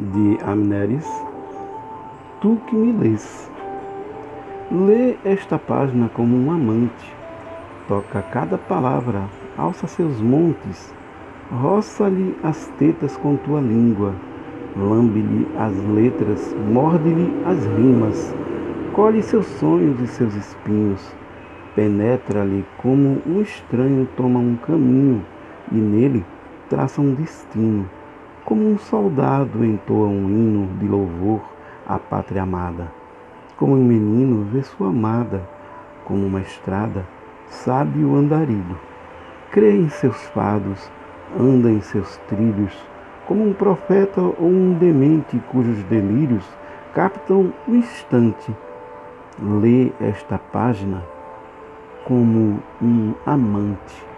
de Amneris, tu que me lês. Lê esta página como um amante, toca cada palavra, alça seus montes, roça-lhe as tetas com tua língua, lambe-lhe as letras, morde-lhe as rimas, colhe seus sonhos e seus espinhos, penetra-lhe como um estranho toma um caminho e nele traça um destino como um soldado entoa um hino de louvor à pátria amada. Como um menino vê sua amada, como uma estrada sabe o andarilho. Crê em seus fados, anda em seus trilhos, como um profeta ou um demente cujos delírios captam o instante. Lê esta página como um amante.